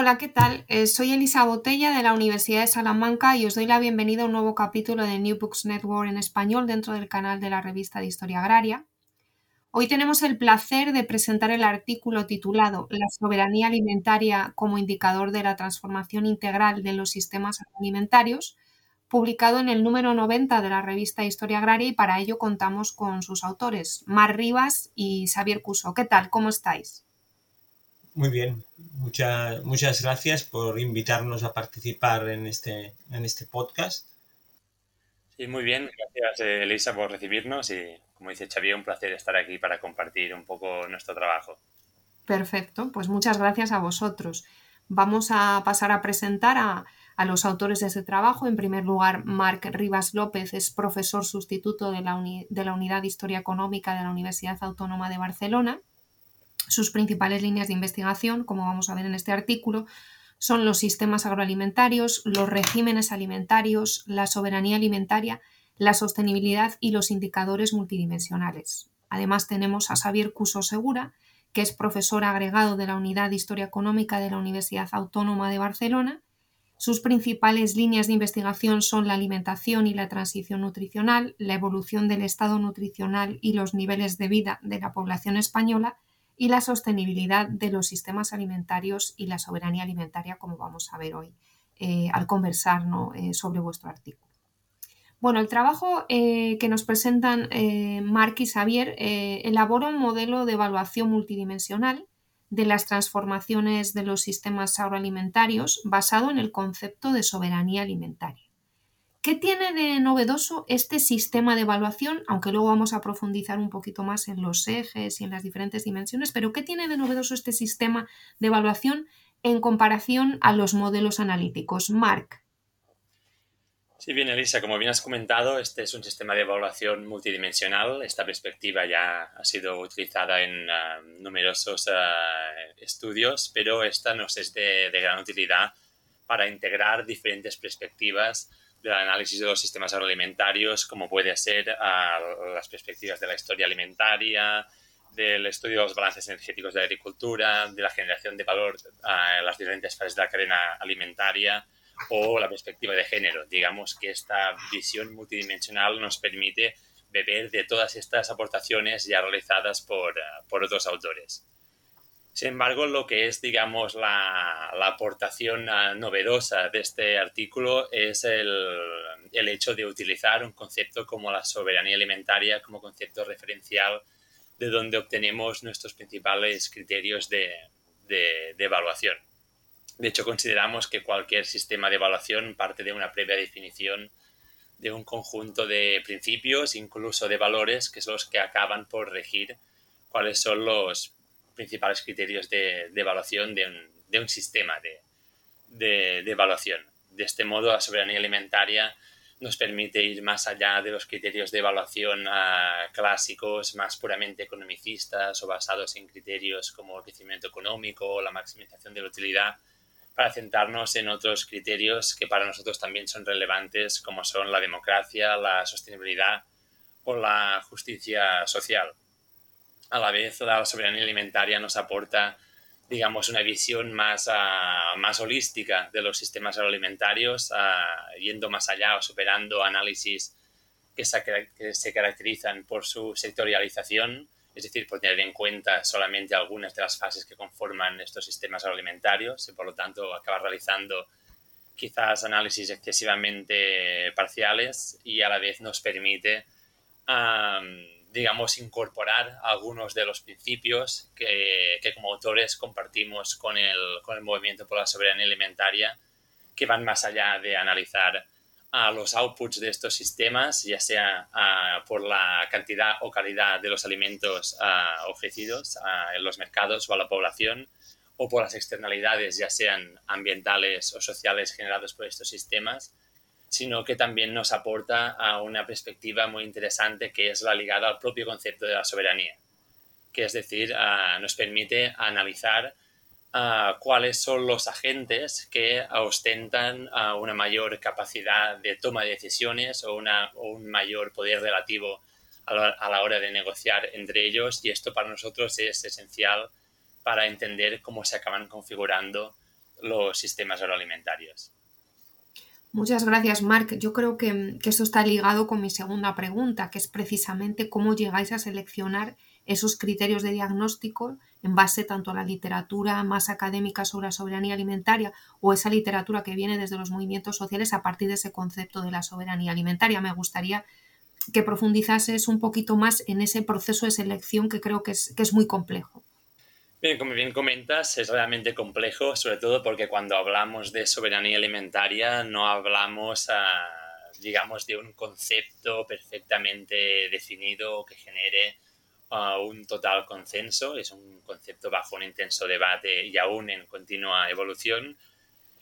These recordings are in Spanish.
Hola, ¿qué tal? Eh, soy Elisa Botella de la Universidad de Salamanca y os doy la bienvenida a un nuevo capítulo de New Books Network en español dentro del canal de la revista de Historia Agraria. Hoy tenemos el placer de presentar el artículo titulado La soberanía alimentaria como indicador de la transformación integral de los sistemas alimentarios, publicado en el número 90 de la revista Historia Agraria y para ello contamos con sus autores, Mar Rivas y Xavier Cuso. ¿Qué tal? ¿Cómo estáis? Muy bien, Muchas muchas gracias por invitarnos a participar en este, en este podcast. Sí, muy bien, gracias Elisa por recibirnos y como dice Xavier, un placer estar aquí para compartir un poco nuestro trabajo. Perfecto, pues muchas gracias a vosotros. Vamos a pasar a presentar a, a los autores de ese trabajo. En primer lugar, Marc Rivas López es profesor sustituto de la, de la Unidad de Historia Económica de la Universidad Autónoma de Barcelona sus principales líneas de investigación, como vamos a ver en este artículo, son los sistemas agroalimentarios, los regímenes alimentarios, la soberanía alimentaria, la sostenibilidad y los indicadores multidimensionales. Además tenemos a Xavier Cuso Segura, que es profesor agregado de la Unidad de Historia Económica de la Universidad Autónoma de Barcelona. Sus principales líneas de investigación son la alimentación y la transición nutricional, la evolución del estado nutricional y los niveles de vida de la población española y la sostenibilidad de los sistemas alimentarios y la soberanía alimentaria, como vamos a ver hoy eh, al conversar eh, sobre vuestro artículo. Bueno, el trabajo eh, que nos presentan Marc y Xavier elabora un modelo de evaluación multidimensional de las transformaciones de los sistemas agroalimentarios basado en el concepto de soberanía alimentaria. ¿Qué tiene de novedoso este sistema de evaluación? Aunque luego vamos a profundizar un poquito más en los ejes y en las diferentes dimensiones, pero ¿qué tiene de novedoso este sistema de evaluación en comparación a los modelos analíticos? Marc. Sí, bien, Elisa, como bien has comentado, este es un sistema de evaluación multidimensional. Esta perspectiva ya ha sido utilizada en ah, numerosos ah, estudios, pero esta nos es de gran utilidad para integrar diferentes perspectivas del análisis de los sistemas agroalimentarios, como puede ser las perspectivas de la historia alimentaria, del estudio de los balances energéticos de la agricultura, de la generación de valor en las diferentes fases de la cadena alimentaria o la perspectiva de género. Digamos que esta visión multidimensional nos permite beber de todas estas aportaciones ya realizadas por, por otros autores. Sin embargo, lo que es, digamos, la, aportación ah, novedosa de este artículo es el, hecho de utilizar un concepto como la soberanía alimentaria como concepto referencial de donde obtenemos nuestros principales criterios de, evaluación. De hecho, consideramos que cualquier sistema de evaluación parte de una previa definición de un conjunto de principios, incluso de valores, que son los que acaban por regir cuáles son los principales criterios de, evaluación de un, sistema de, evaluación. De este modo, la soberanía alimentaria nos permite ir más allá de los criterios de evaluación ah, clásicos, más puramente economicistas o basados en criterios como el crecimiento económico o la maximización de la utilidad, para centrarnos en otros criterios que para nosotros también son relevantes, como son la democracia, la sostenibilidad o la justicia social. A la vez, la soberanía alimentaria nos aporta, digamos, una visión más, ah, más holística de los sistemas agroalimentarios, ah, yendo más allá o superando análisis que se caracterizan por su sectorialización es decir, por tener en cuenta solamente algunas de las fases que conforman estos sistemas agroalimentarios y por lo tanto acabar realizando quizás análisis excesivamente parciales y a la vez nos permite, digamos, incorporar algunos de los principios que, que, como autores compartimos con el, con el movimiento por la soberanía alimentaria, que van más allá de analizar a los outputs de estos sistemas, ya sea ah, por la cantidad o calidad de los alimentos ofrecidos en los mercados o a la población, o por las externalidades, ya sean ambientales o sociales generados por estos sistemas, sino que también nos aporta a una perspectiva muy interesante que es la ligada al propio concepto de la soberanía, que es decir, nos permite analizar cuáles son los agentes que ostentan una mayor capacidad de toma de decisiones o, una, un mayor poder relativo a la, hora de negociar entre ellos y esto para nosotros es esencial para entender cómo se acaban configurando los sistemas agroalimentarios. Muchas gracias, Marc. Yo creo que, que, esto está ligado con mi segunda pregunta, que es precisamente cómo llegáis a seleccionar esos criterios de diagnóstico en base tanto a la literatura más académica sobre la soberanía alimentaria o esa literatura que viene desde los movimientos sociales a partir de ese concepto de la soberanía alimentaria. Me gustaría que profundizases un poquito más en ese proceso de selección que creo que es, que es muy complejo. Bien, como bien comentas, es realmente complejo, sobre todo porque cuando hablamos de soberanía alimentaria no hablamos, ah, digamos, de un concepto perfectamente definido que genere un total consenso, es un concepto bajo un intenso debate y aún en continua evolución.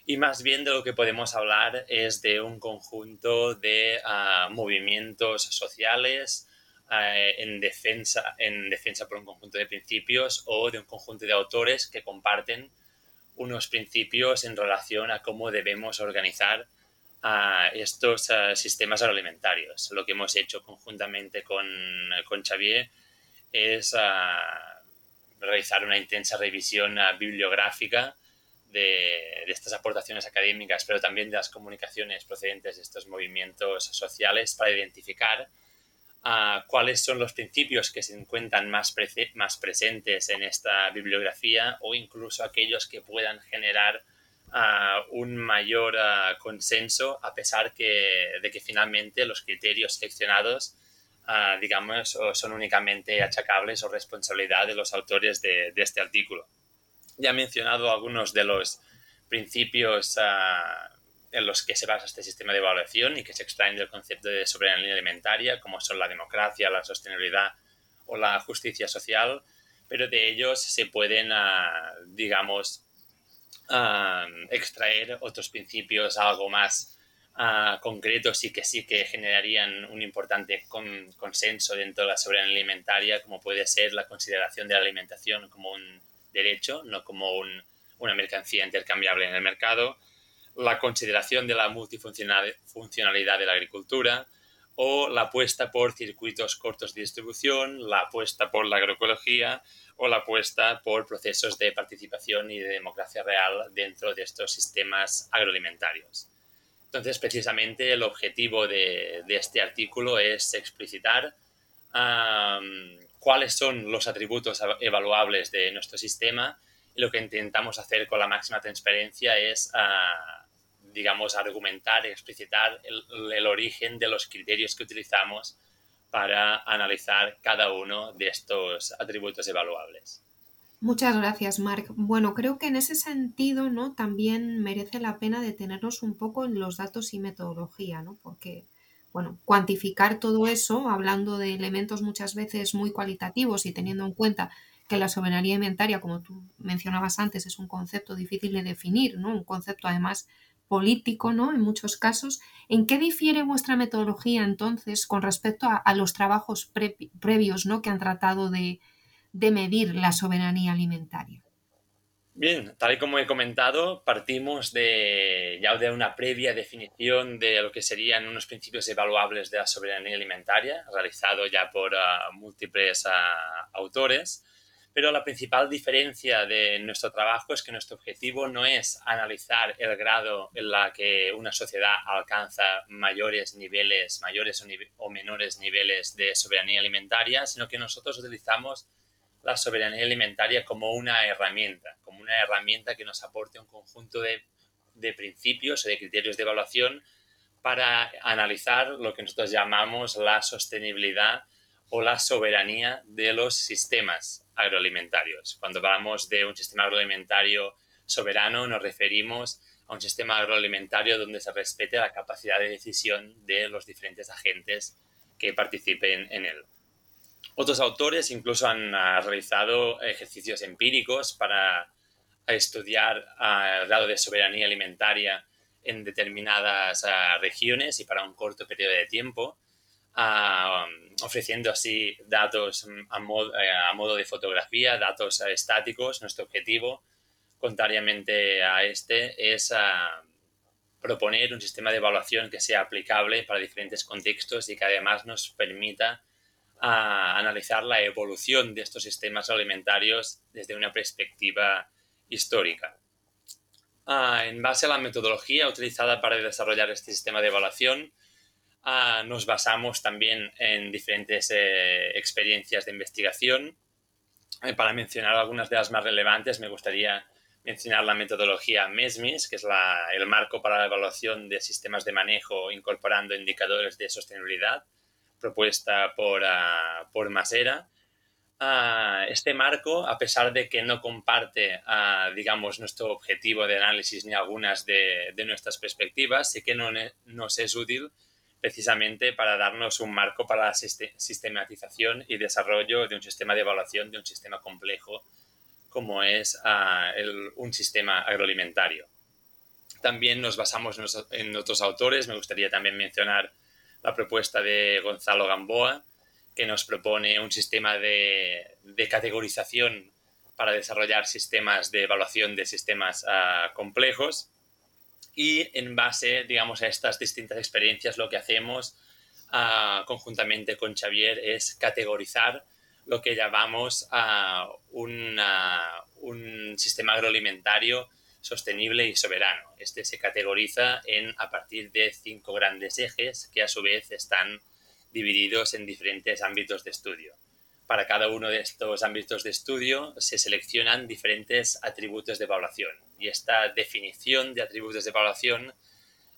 Y más bien de lo que podemos hablar es de un conjunto de ah, movimientos sociales ah, en, defensa, en defensa por un conjunto de principios o de un conjunto de autores que comparten unos principios en relación a cómo debemos organizar a estos ah, sistemas agroalimentarios. Lo que hemos hecho conjuntamente con, con Xavier es ah, realizar una intensa revisión ah, bibliográfica de, estas aportaciones académicas, pero también de las comunicaciones procedentes de estos movimientos sociales para identificar ah, cuáles son los principios que se encuentran más, más presentes en esta bibliografía o incluso aquellos que puedan generar un mayor consenso a pesar de que finalmente los criterios seleccionados digamos, son únicamente achacables o responsabilidad de los autores de, este artículo. Ya he mencionado algunos de los principios en los que se basa este sistema de evaluación y que se extraen del concepto de soberanía alimentaria, como son la democracia, la sostenibilidad o la justicia social, pero de ellos se pueden, ah, digamos, ah, extraer otros principios algo más concretos y que sí que generarían un importante consenso dentro de la soberanía alimentaria, como puede ser la consideración de la alimentación como un derecho, no como una mercancía intercambiable en el mercado, la consideración de la multifuncionalidad de la agricultura o la apuesta por circuitos cortos de distribución, la apuesta por la agroecología o la apuesta por procesos de participación y de democracia real dentro de estos sistemas agroalimentarios. Entonces, precisamente el objetivo de, este artículo es explicitar cuáles son los atributos evaluables de nuestro sistema y lo que intentamos hacer con la máxima transparencia es, ah, digamos, argumentar, explicitar el origen de los criterios que utilizamos para analizar cada uno de estos atributos evaluables. Muchas gracias, Marc. Bueno, creo que en ese sentido, ¿no? También merece la pena detenernos un poco en los datos y metodología, ¿no? Porque, bueno, cuantificar todo eso, hablando de elementos muchas veces muy cualitativos y teniendo en cuenta que la soberanía alimentaria, como tú mencionabas antes, es un concepto difícil de definir, ¿no? Un concepto además político, ¿no? En muchos casos. ¿En qué difiere vuestra metodología entonces con respecto a, los trabajos previos, ¿no? Que han tratado de, medir la soberanía alimentaria? Bien, tal y como he comentado, partimos de ya de una previa definición de lo que serían unos principios evaluables de la soberanía alimentaria, realizado ya por ah, múltiples ah, autores, pero la principal diferencia de nuestro trabajo es que nuestro objetivo no es analizar el grado en la que una sociedad alcanza mayores niveles, mayores o menores niveles de soberanía alimentaria, sino que nosotros utilizamos la soberanía alimentaria como una herramienta, como una herramienta que nos aporte un conjunto de, principios o de criterios de evaluación para analizar lo que nosotros llamamos la sostenibilidad o la soberanía de los sistemas agroalimentarios. Cuando hablamos de un sistema agroalimentario soberano, nos referimos a un sistema agroalimentario donde se respete la capacidad de decisión de los diferentes agentes que participen en él. Otros autores incluso han ah, realizado ejercicios empíricos para estudiar ah, el grado de soberanía alimentaria en determinadas ah, regiones y para un corto periodo de tiempo, ofreciendo así datos mm, eh, a modo, de fotografía, datos estáticos. Nuestro objetivo, contrariamente a este, es proponer un sistema de evaluación que sea aplicable para diferentes contextos y que además nos permita a analizar la evolución de estos sistemas alimentarios desde una perspectiva histórica. Ah, en base a la metodología utilizada para desarrollar este sistema de evaluación, ah, nos basamos también en diferentes eh, experiencias de investigación. Eh, para mencionar algunas de las más relevantes, me gustaría mencionar la metodología MESMIS, que es el marco para la evaluación de sistemas de manejo incorporando indicadores de sostenibilidad propuesta por, uh, por Masera. Uh, este marco, a pesar de que no comparte, uh, digamos, nuestro objetivo de análisis ni algunas de, de nuestras perspectivas, sí que no nos es útil precisamente para darnos un marco para la sistematización y desarrollo de un sistema de evaluación de un sistema complejo como es el, un sistema agroalimentario. También nos basamos en otros autores, me gustaría también mencionar la propuesta de Gonzalo Gamboa, que nos propone un sistema de, categorización para desarrollar sistemas de evaluación de sistemas ah, complejos. Y en base, digamos, a estas distintas experiencias, lo que hacemos ah, conjuntamente con Xavier es categorizar lo que llamamos uh, un sistema agroalimentario sostenible y soberano. Este se categoriza en, a partir de cinco grandes ejes que a su vez están divididos en diferentes ámbitos de estudio. Para cada uno de estos ámbitos de estudio se seleccionan diferentes atributos de evaluación y esta definición de atributos de evaluación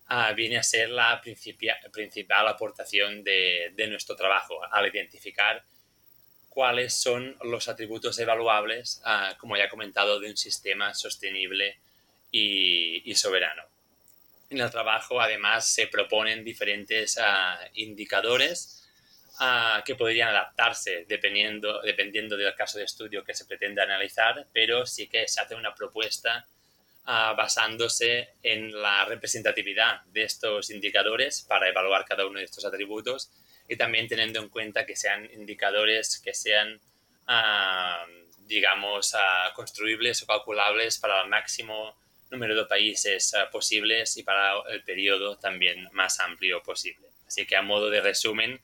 ah, viene a ser la principal aportación de, nuestro trabajo al identificar cuáles son los atributos evaluables, ah, como ya he comentado, de un sistema sostenible y, soberano. En el trabajo, además, se proponen diferentes ah, indicadores ah, que podrían adaptarse dependiendo, dependiendo del caso de estudio que se pretenda analizar, pero sí que se hace una propuesta ah, basándose en la representatividad de estos indicadores para evaluar cada uno de estos atributos y también teniendo en cuenta que sean indicadores que sean, digamos, construibles o calculables para el máximo número de países posibles y para el periodo también más amplio posible. Así que a modo de resumen,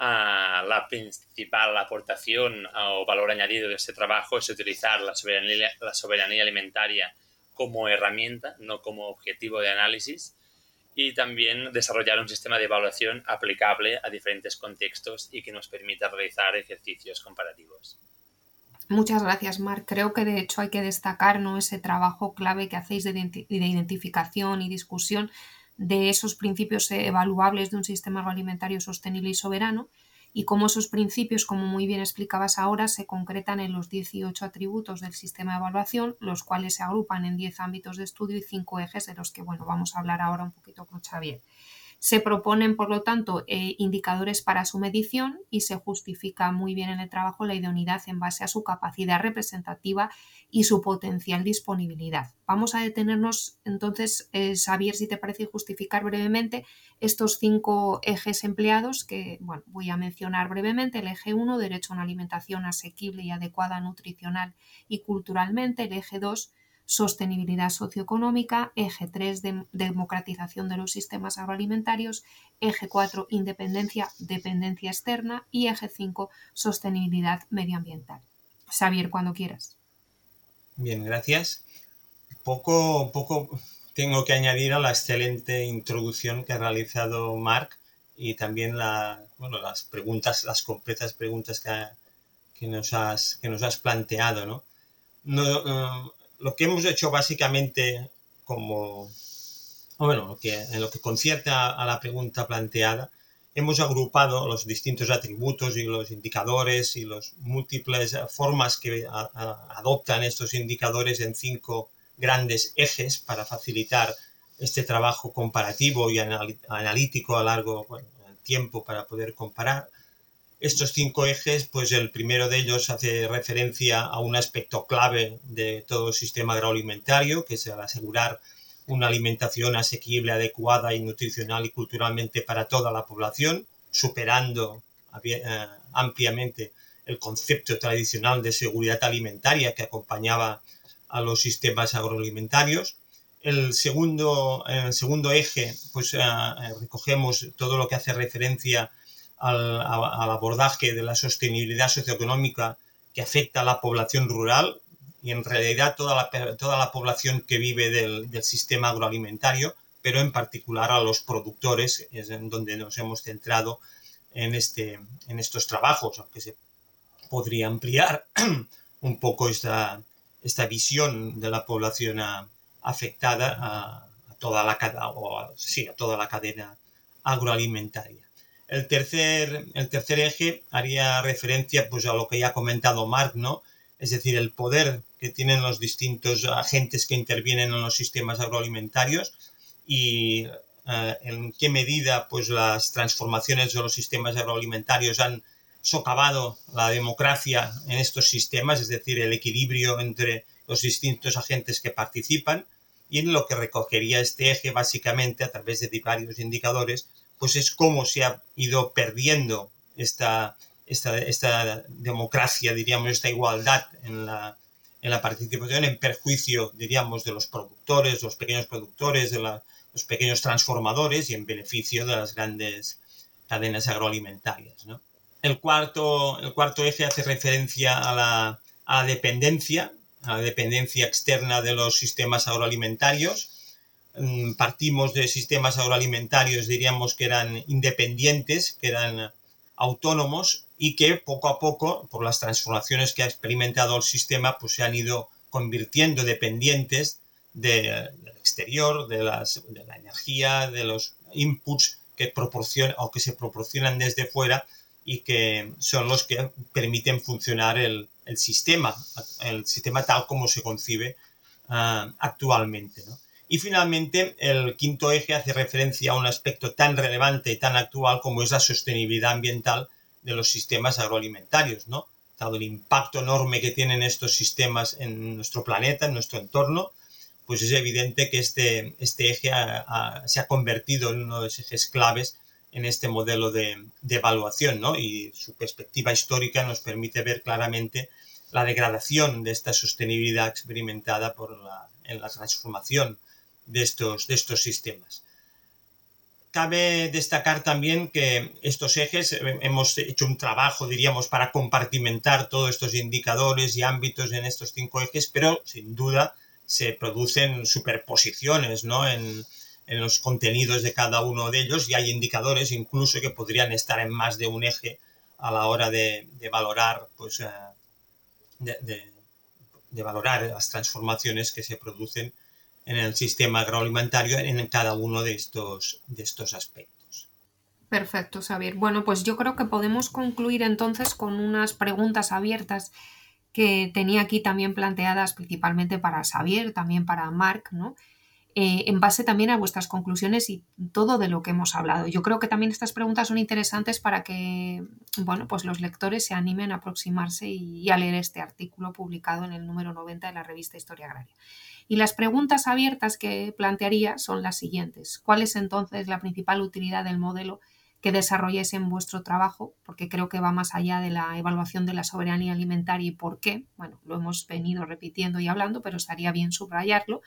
ah, la principal aportación o valor añadido de este trabajo es utilizar la soberanía, la soberanía alimentaria como herramienta, no como objetivo de análisis, y también desarrollar un sistema de evaluación aplicable a diferentes contextos y que nos permita realizar ejercicios comparativos. Muchas gracias, Marc. Creo que de hecho hay que destacar ¿no? ese trabajo clave que hacéis de, identificación y discusión de esos principios evaluables de un sistema agroalimentario sostenible y soberano y cómo esos principios, como muy bien explicabas ahora, se concretan en los 18 atributos del sistema de evaluación, los cuales se agrupan en 10 ámbitos de estudio y 5 ejes de los que bueno, vamos a hablar ahora un poquito con Xavier. Se proponen, por lo tanto, eh, indicadores para su medición y se justifica muy bien en el trabajo la idoneidad en base a su capacidad representativa y su potencial disponibilidad. Vamos a detenernos entonces, eh, Xavier, si te parece justificar brevemente estos cinco ejes empleados que bueno, voy a mencionar brevemente. El eje 1, derecho a una alimentación asequible y adecuada nutricional y culturalmente. El eje 2, sostenibilidad socioeconómica, eje 3, democratización de los sistemas agroalimentarios, eje 4, independencia, dependencia externa y eje 5, sostenibilidad medioambiental. Xavier, cuando quieras. Bien, gracias. Poco, poco tengo que añadir a la excelente introducción que ha realizado Marc y también la, bueno, las preguntas, las completas preguntas que, que, nos, has, que nos has planteado. ¿no? no eh, lo que hemos hecho básicamente como, bueno, lo que, en lo que concierne a, la pregunta planteada, hemos agrupado los distintos atributos y los indicadores y las múltiples formas que adoptan estos indicadores en cinco grandes ejes para facilitar este trabajo comparativo y analítico a largo tiempo para poder comparar estos cinco ejes, pues el primero de ellos hace referencia a un aspecto clave de todo sistema agroalimentario, que es el asegurar una alimentación asequible, adecuada y nutricional y culturalmente para toda la población, superando eh, ampliamente el concepto tradicional de seguridad alimentaria que acompañaba a los sistemas agroalimentarios. El segundo, el segundo eje, pues eh, recogemos todo lo que hace referencia al, abordaje de la sostenibilidad socioeconómica que afecta a la población rural y en realidad toda la, toda la población que vive del, del, sistema agroalimentario, pero en particular a los productores, es en donde nos hemos centrado en, este, en estos trabajos, aunque se podría ampliar un poco esta, esta visión de la población afectada a, toda la, o sí, a toda la cadena agroalimentaria. El tercer, el tercer eje haría referencia pues, a lo que ya ha comentado Marc, ¿no? Es decir, el poder que tienen los distintos agentes que intervienen en los sistemas agroalimentarios y eh, en qué medida pues, las transformaciones de los sistemas agroalimentarios han socavado la democracia en estos sistemas, es decir, el equilibrio entre los distintos agentes que participan y en lo que recogería este eje básicamente a través de varios indicadores pues es cómo se ha ido perdiendo esta, esta, democracia, diríamos, esta igualdad en la, en la participación en perjuicio, diríamos, de los productores, los pequeños productores, de los pequeños transformadores y en beneficio de las grandes cadenas agroalimentarias. El, cuarto, el cuarto eje hace referencia a la, a la dependencia, a la dependencia externa de los sistemas agroalimentarios partimos de sistemas agroalimentarios, diríamos que eran independientes, que eran autónomos y que poco a poco, por las transformaciones que ha experimentado el sistema, pues se han ido convirtiendo dependientes del exterior, de, las, de la energía, de los inputs que proporcionan o que se proporcionan desde fuera y que son los que permiten funcionar el, el sistema, el sistema tal como se concibe uh, actualmente. ¿no? Y finalmente, el quinto eje hace referencia a un aspecto tan relevante y tan actual como es la sostenibilidad ambiental de los sistemas agroalimentarios, ¿no? Dado el impacto enorme que tienen estos sistemas en nuestro planeta, en nuestro entorno, pues es evidente que este, este eje se ha convertido en uno de los ejes claves en este modelo de, evaluación, ¿no? Y su perspectiva histórica nos permite ver claramente la degradación de esta sostenibilidad experimentada por en la transformación de estos, de estos sistemas. Cabe destacar también que estos ejes eh, hemos hecho un trabajo, diríamos, para compartimentar todos estos indicadores y ámbitos en estos cinco ejes, pero sin duda se producen superposiciones ¿no? en, los contenidos de cada uno de ellos y hay indicadores incluso que podrían estar en más de un eje a la hora de, valorar pues, eh, de, valorar las transformaciones que se producen en el sistema agroalimentario en cada uno de estos, de estos aspectos. Perfecto, Xavier. Bueno, pues yo creo que podemos concluir entonces con unas preguntas abiertas que tenía aquí también planteadas principalmente para Xavier, también para Marc, ¿no? Eh, en base también a vuestras conclusiones y todo de lo que hemos hablado. Yo creo que también estas preguntas son interesantes para que bueno, pues los lectores se animen a aproximarse y, a leer este artículo publicado en el número 90 de la revista Historia Agraria. Y las preguntas abiertas que plantearía son las siguientes. ¿Cuál es entonces la principal utilidad del modelo que desarrolléis en vuestro trabajo, porque creo que va más allá de la evaluación de la soberanía alimentaria y por qué. Bueno, lo hemos venido repitiendo y hablando, pero estaría bien subrayarlo.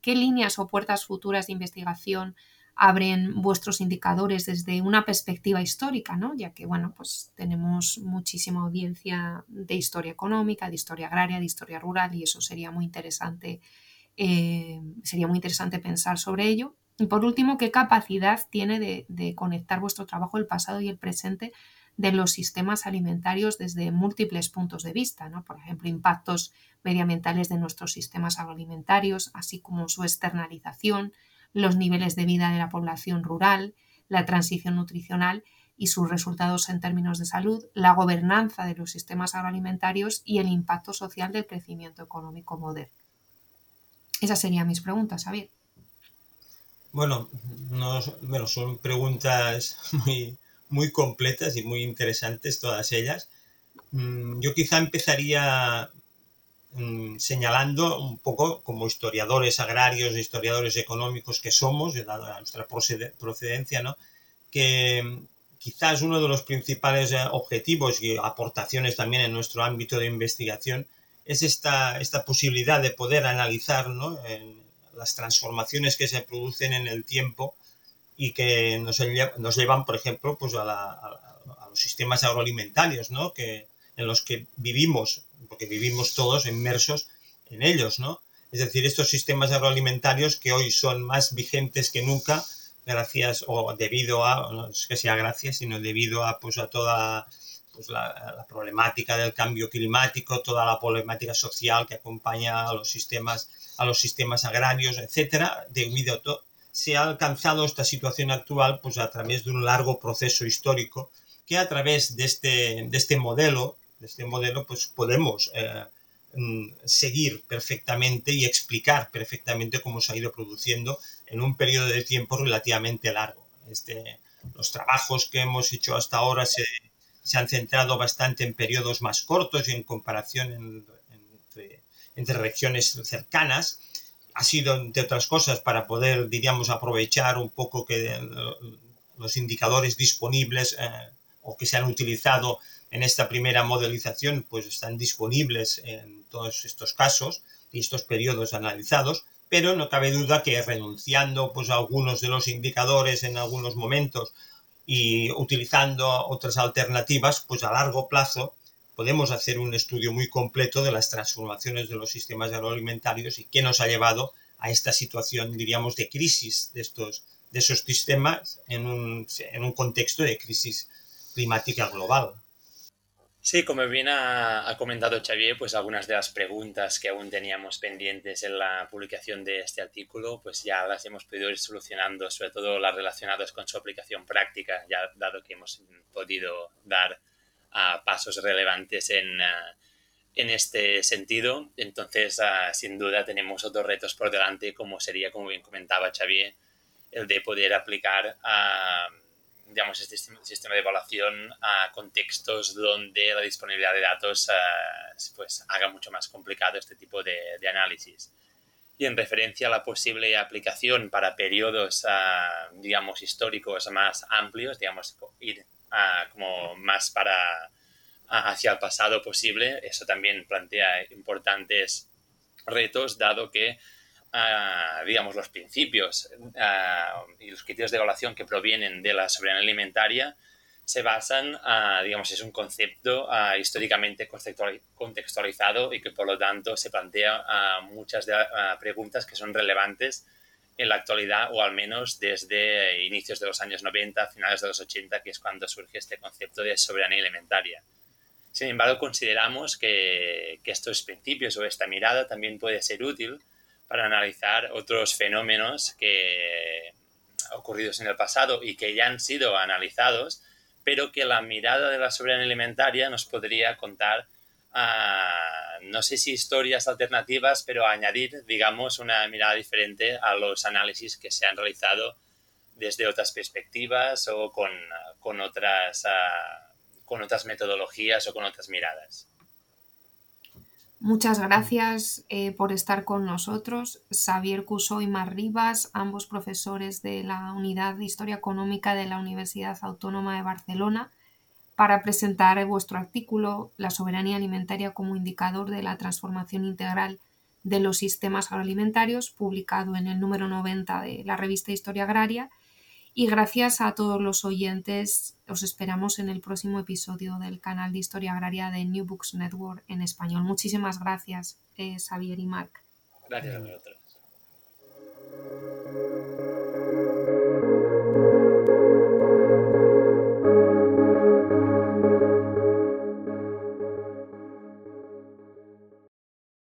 ¿Qué líneas o puertas futuras de investigación abren vuestros indicadores desde una perspectiva histórica, ¿no? ya que bueno, pues tenemos muchísima audiencia de historia económica, de historia agraria, de historia rural y eso sería muy interesante, eh, sería muy interesante pensar sobre ello. Y por último, ¿qué capacidad tiene de, conectar vuestro trabajo, el pasado y el presente de los sistemas alimentarios desde múltiples puntos de vista, ¿no? Por ejemplo, impactos medioambientales de nuestros sistemas agroalimentarios, así como su externalización, los niveles de vida de la población rural, la transición nutricional y sus resultados en términos de salud, la gobernanza de los sistemas agroalimentarios y el impacto social del crecimiento económico moderno. Esas serían mis preguntas, Javier. Bueno, no, bueno son preguntas muy, muy completas y muy interesantes todas ellas. Mm, yo quizá empezaría Mm, señalando un poco como historiadores agrarios, historiadores económicos que somos, dada nuestra procedencia, ¿no? que mm, quizás uno de los principales eh, objetivos y aportaciones también en nuestro ámbito de investigación es esta, esta posibilidad de poder analizar ¿no? las transformaciones que se producen en el tiempo y que nos, nos llevan, por ejemplo, pues a, a, los sistemas agroalimentarios, ¿no? que, en los que vivimos porque vivimos todos inmersos en ellos, ¿no? Es decir, estos sistemas agroalimentarios que hoy son más vigentes que nunca, gracias o debido a, no es que sea gracias, sino debido a, pues, a toda pues, la, problemática del cambio climático, toda la problemática social que acompaña a los sistemas, a los sistemas agrarios, etcétera, debido a todo, se ha alcanzado esta situación actual pues a través de un largo proceso histórico que a través de este, de este modelo de este modelo, pues podemos eh, mm, seguir perfectamente y explicar perfectamente cómo se ha ido produciendo en un periodo de tiempo relativamente largo. Este, los trabajos que hemos hecho hasta ahora se, han centrado bastante en periodos más cortos y en comparación entre, regiones cercanas. Ha sido, entre otras cosas, para poder, diríamos, aprovechar un poco que los indicadores disponibles eh, o que se han utilizado en esta primera modelización pues están disponibles en todos estos casos y estos periodos analizados, pero no cabe duda que renunciando pues a algunos de los indicadores en algunos momentos y utilizando otras alternativas, pues a largo plazo podemos hacer un estudio muy completo de las transformaciones de los sistemas agroalimentarios y qué nos ha llevado a esta situación, diríamos, de crisis de estos de esos sistemas en un, en un contexto de crisis climática global. Sí, como bien ha, comentado Xavier, pues algunas de las preguntas que aún teníamos pendientes en la publicación de este artículo, pues ya las hemos podido ir solucionando, sobre todo las relacionadas con su aplicación práctica, ya dado que hemos podido dar pasos relevantes en, en este sentido. Entonces, sin duda, tenemos otros retos por delante, como sería, como bien comentaba Xavier, el de poder aplicar a digamos, este sistema de evaluación a contextos donde la disponibilidad de datos eh, pues, haga mucho más complicado este tipo de, análisis. Y en referencia a la posible aplicación para periodos, eh, digamos, históricos más amplios, digamos, ir como más para hacia el pasado posible, eso también plantea importantes retos, dado que digamos, los principios y los criterios de evaluación que provienen de la soberanía alimentaria se basan, digamos, es un concepto históricamente contextualizado y que por lo tanto se plantea muchas de, preguntas que son relevantes en la actualidad o al menos desde inicios de los años 90, finales de los 80, que es cuando surge este concepto de soberanía alimentaria. Sin embargo, consideramos que, que estos principios o esta mirada también puede ser útil para analizar otros fenómenos que ocurridos en el pasado y que ya han sido analizados, pero que la mirada de la soberanía alimentaria nos podría contar, ah, no sé si historias alternativas, pero añadir, digamos, una mirada diferente a los análisis que se han realizado desde otras perspectivas o con, con otras, ah, con otras metodologías o con otras miradas. Muchas gracias eh, por estar con nosotros, Xavier Cusó y Mar Rivas, ambos profesores de la Unidad de Historia Económica de la Universidad Autónoma de Barcelona, para presentar vuestro artículo La soberanía alimentaria como indicador de la transformación integral de los sistemas agroalimentarios, publicado en el número 90 de la revista Historia Agraria. Y gracias a todos los oyentes, os esperamos en el próximo episodio del canal de Historia Agraria de New Books Network en español. Muchísimas gracias, eh, Xavier y Marc. Gracias a vosotros.